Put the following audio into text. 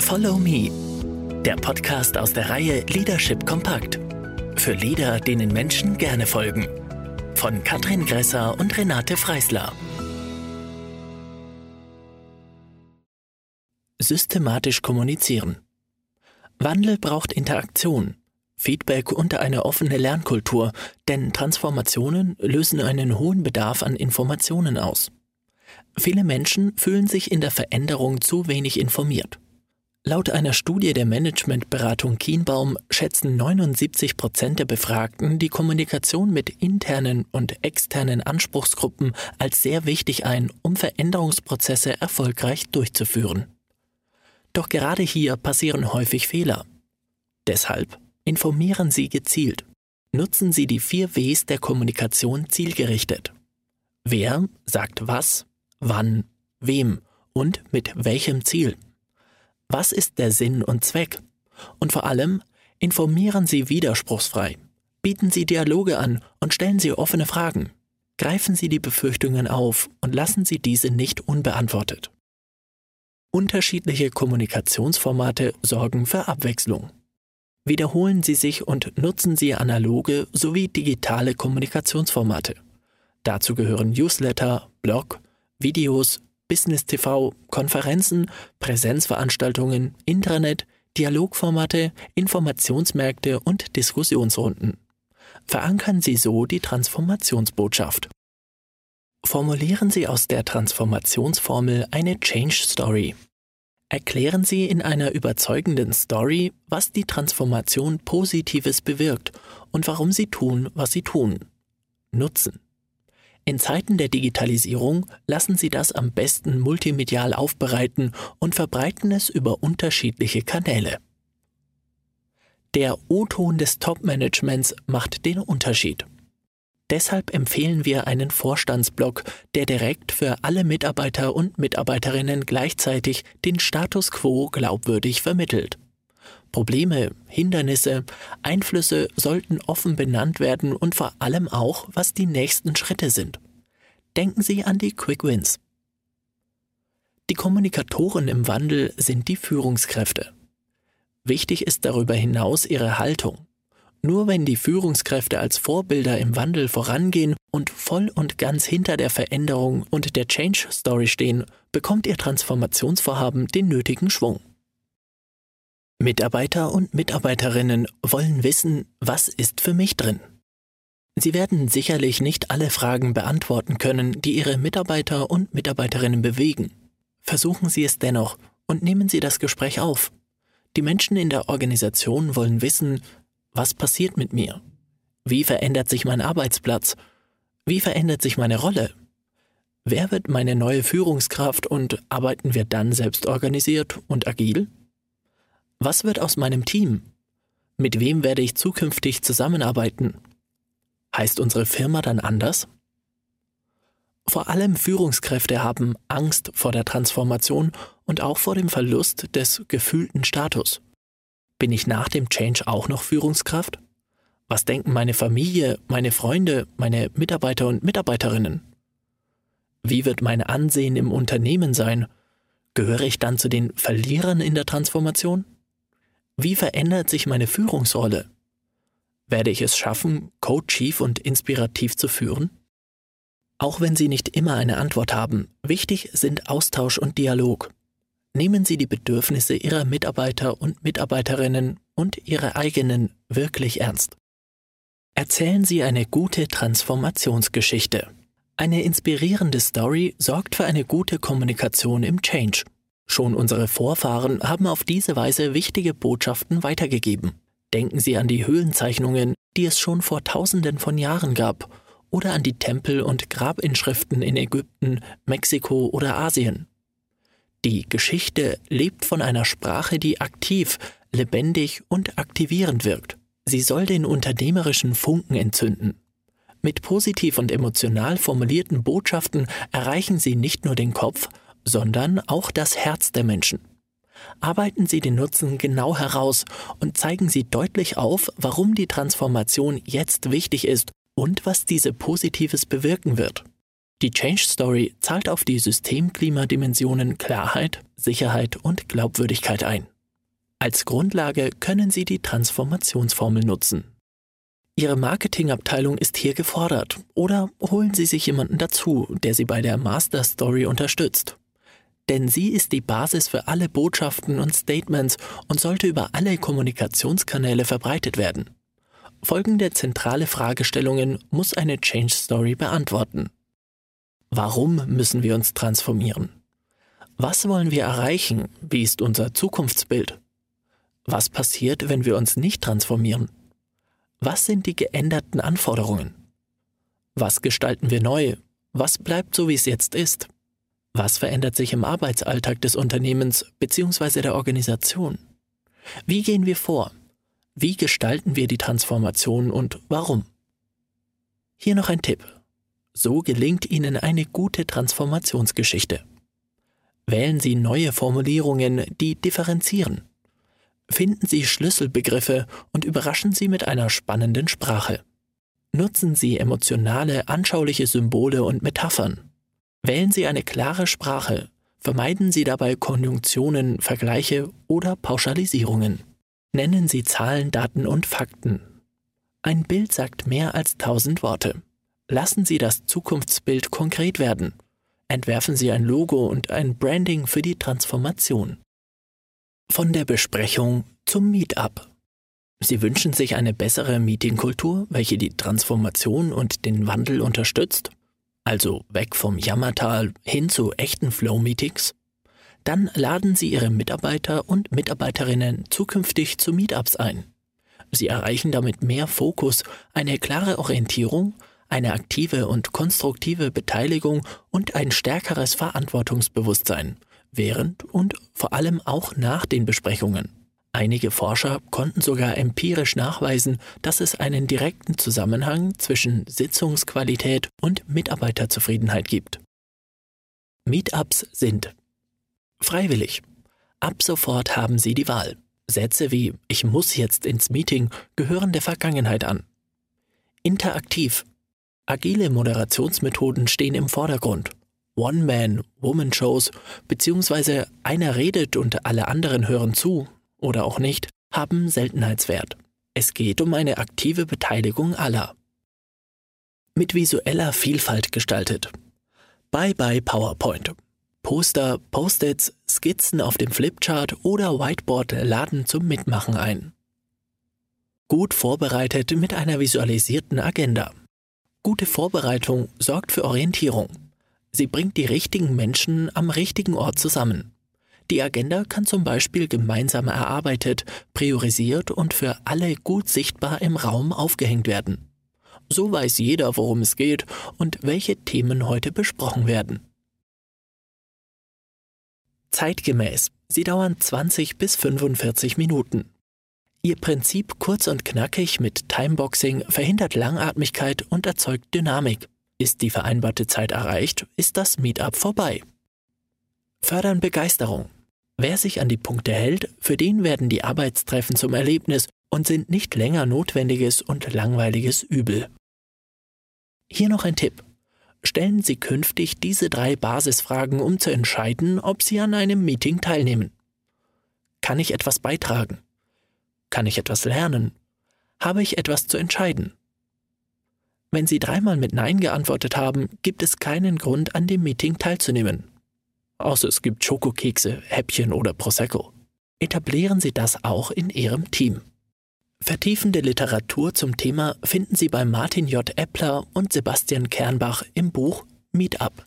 Follow Me, der Podcast aus der Reihe Leadership Kompakt. Für Leader, denen Menschen gerne folgen. Von Katrin Gresser und Renate Freisler. Systematisch kommunizieren. Wandel braucht Interaktion, Feedback und eine offene Lernkultur, denn Transformationen lösen einen hohen Bedarf an Informationen aus. Viele Menschen fühlen sich in der Veränderung zu wenig informiert. Laut einer Studie der Managementberatung Kienbaum schätzen 79 Prozent der Befragten die Kommunikation mit internen und externen Anspruchsgruppen als sehr wichtig ein, um Veränderungsprozesse erfolgreich durchzuführen. Doch gerade hier passieren häufig Fehler. Deshalb informieren Sie gezielt. Nutzen Sie die vier Ws der Kommunikation zielgerichtet. Wer sagt was, wann, wem und mit welchem Ziel. Was ist der Sinn und Zweck? Und vor allem, informieren Sie widerspruchsfrei. Bieten Sie Dialoge an und stellen Sie offene Fragen. Greifen Sie die Befürchtungen auf und lassen Sie diese nicht unbeantwortet. Unterschiedliche Kommunikationsformate sorgen für Abwechslung. Wiederholen Sie sich und nutzen Sie analoge sowie digitale Kommunikationsformate. Dazu gehören Newsletter, Blog, Videos, Business TV, Konferenzen, Präsenzveranstaltungen, Intranet, Dialogformate, Informationsmärkte und Diskussionsrunden. Verankern Sie so die Transformationsbotschaft. Formulieren Sie aus der Transformationsformel eine Change Story. Erklären Sie in einer überzeugenden Story, was die Transformation Positives bewirkt und warum Sie tun, was Sie tun. Nutzen. In Zeiten der Digitalisierung lassen Sie das am besten multimedial aufbereiten und verbreiten es über unterschiedliche Kanäle. Der O-Ton des Top-Managements macht den Unterschied. Deshalb empfehlen wir einen Vorstandsblock, der direkt für alle Mitarbeiter und Mitarbeiterinnen gleichzeitig den Status quo glaubwürdig vermittelt. Probleme, Hindernisse, Einflüsse sollten offen benannt werden und vor allem auch, was die nächsten Schritte sind. Denken Sie an die Quick Wins. Die Kommunikatoren im Wandel sind die Führungskräfte. Wichtig ist darüber hinaus ihre Haltung. Nur wenn die Führungskräfte als Vorbilder im Wandel vorangehen und voll und ganz hinter der Veränderung und der Change Story stehen, bekommt ihr Transformationsvorhaben den nötigen Schwung. Mitarbeiter und Mitarbeiterinnen wollen wissen, was ist für mich drin. Sie werden sicherlich nicht alle Fragen beantworten können, die Ihre Mitarbeiter und Mitarbeiterinnen bewegen. Versuchen Sie es dennoch und nehmen Sie das Gespräch auf. Die Menschen in der Organisation wollen wissen, was passiert mit mir? Wie verändert sich mein Arbeitsplatz? Wie verändert sich meine Rolle? Wer wird meine neue Führungskraft und arbeiten wir dann selbst organisiert und agil? Was wird aus meinem Team? Mit wem werde ich zukünftig zusammenarbeiten? Heißt unsere Firma dann anders? Vor allem Führungskräfte haben Angst vor der Transformation und auch vor dem Verlust des gefühlten Status. Bin ich nach dem Change auch noch Führungskraft? Was denken meine Familie, meine Freunde, meine Mitarbeiter und Mitarbeiterinnen? Wie wird mein Ansehen im Unternehmen sein? Gehöre ich dann zu den Verlierern in der Transformation? Wie verändert sich meine Führungsrolle? Werde ich es schaffen, coachiv und inspirativ zu führen? Auch wenn Sie nicht immer eine Antwort haben, wichtig sind Austausch und Dialog. Nehmen Sie die Bedürfnisse Ihrer Mitarbeiter und Mitarbeiterinnen und Ihre eigenen wirklich ernst. Erzählen Sie eine gute Transformationsgeschichte. Eine inspirierende Story sorgt für eine gute Kommunikation im Change. Schon unsere Vorfahren haben auf diese Weise wichtige Botschaften weitergegeben. Denken Sie an die Höhlenzeichnungen, die es schon vor tausenden von Jahren gab, oder an die Tempel- und Grabinschriften in Ägypten, Mexiko oder Asien. Die Geschichte lebt von einer Sprache, die aktiv, lebendig und aktivierend wirkt. Sie soll den unternehmerischen Funken entzünden. Mit positiv und emotional formulierten Botschaften erreichen Sie nicht nur den Kopf, sondern auch das Herz der Menschen. Arbeiten Sie den Nutzen genau heraus und zeigen Sie deutlich auf, warum die Transformation jetzt wichtig ist und was diese Positives bewirken wird. Die Change Story zahlt auf die Systemklimadimensionen Klarheit, Sicherheit und Glaubwürdigkeit ein. Als Grundlage können Sie die Transformationsformel nutzen. Ihre Marketingabteilung ist hier gefordert oder holen Sie sich jemanden dazu, der Sie bei der Master Story unterstützt. Denn sie ist die Basis für alle Botschaften und Statements und sollte über alle Kommunikationskanäle verbreitet werden. Folgende zentrale Fragestellungen muss eine Change Story beantworten. Warum müssen wir uns transformieren? Was wollen wir erreichen? Wie ist unser Zukunftsbild? Was passiert, wenn wir uns nicht transformieren? Was sind die geänderten Anforderungen? Was gestalten wir neu? Was bleibt so, wie es jetzt ist? Was verändert sich im Arbeitsalltag des Unternehmens bzw. der Organisation? Wie gehen wir vor? Wie gestalten wir die Transformation und warum? Hier noch ein Tipp. So gelingt Ihnen eine gute Transformationsgeschichte. Wählen Sie neue Formulierungen, die differenzieren. Finden Sie Schlüsselbegriffe und überraschen Sie mit einer spannenden Sprache. Nutzen Sie emotionale, anschauliche Symbole und Metaphern. Wählen Sie eine klare Sprache. Vermeiden Sie dabei Konjunktionen, Vergleiche oder Pauschalisierungen. Nennen Sie Zahlen, Daten und Fakten. Ein Bild sagt mehr als tausend Worte. Lassen Sie das Zukunftsbild konkret werden. Entwerfen Sie ein Logo und ein Branding für die Transformation. Von der Besprechung zum Meetup. Sie wünschen sich eine bessere Meetingkultur, welche die Transformation und den Wandel unterstützt? Also weg vom Jammertal hin zu echten Flow-Meetings? Dann laden Sie Ihre Mitarbeiter und Mitarbeiterinnen zukünftig zu Meetups ein. Sie erreichen damit mehr Fokus, eine klare Orientierung eine aktive und konstruktive Beteiligung und ein stärkeres Verantwortungsbewusstsein während und vor allem auch nach den Besprechungen. Einige Forscher konnten sogar empirisch nachweisen, dass es einen direkten Zusammenhang zwischen Sitzungsqualität und Mitarbeiterzufriedenheit gibt. Meetups sind freiwillig. Ab sofort haben Sie die Wahl. Sätze wie Ich muss jetzt ins Meeting gehören der Vergangenheit an. Interaktiv. Agile Moderationsmethoden stehen im Vordergrund. One-Man, Woman-Shows bzw. einer redet und alle anderen hören zu oder auch nicht, haben Seltenheitswert. Es geht um eine aktive Beteiligung aller. Mit visueller Vielfalt gestaltet. Bye bye PowerPoint. Poster, Post-its, Skizzen auf dem Flipchart oder Whiteboard laden zum Mitmachen ein. Gut vorbereitet mit einer visualisierten Agenda. Gute Vorbereitung sorgt für Orientierung. Sie bringt die richtigen Menschen am richtigen Ort zusammen. Die Agenda kann zum Beispiel gemeinsam erarbeitet, priorisiert und für alle gut sichtbar im Raum aufgehängt werden. So weiß jeder, worum es geht und welche Themen heute besprochen werden. Zeitgemäß. Sie dauern 20 bis 45 Minuten. Ihr Prinzip kurz und knackig mit Timeboxing verhindert Langatmigkeit und erzeugt Dynamik. Ist die vereinbarte Zeit erreicht, ist das Meetup vorbei. Fördern Begeisterung. Wer sich an die Punkte hält, für den werden die Arbeitstreffen zum Erlebnis und sind nicht länger notwendiges und langweiliges Übel. Hier noch ein Tipp. Stellen Sie künftig diese drei Basisfragen, um zu entscheiden, ob Sie an einem Meeting teilnehmen. Kann ich etwas beitragen? Kann ich etwas lernen? Habe ich etwas zu entscheiden? Wenn Sie dreimal mit Nein geantwortet haben, gibt es keinen Grund, an dem Meeting teilzunehmen. Außer es gibt Schokokekse, Häppchen oder Prosecco. Etablieren Sie das auch in Ihrem Team. Vertiefende Literatur zum Thema finden Sie bei Martin J. Eppler und Sebastian Kernbach im Buch Meetup.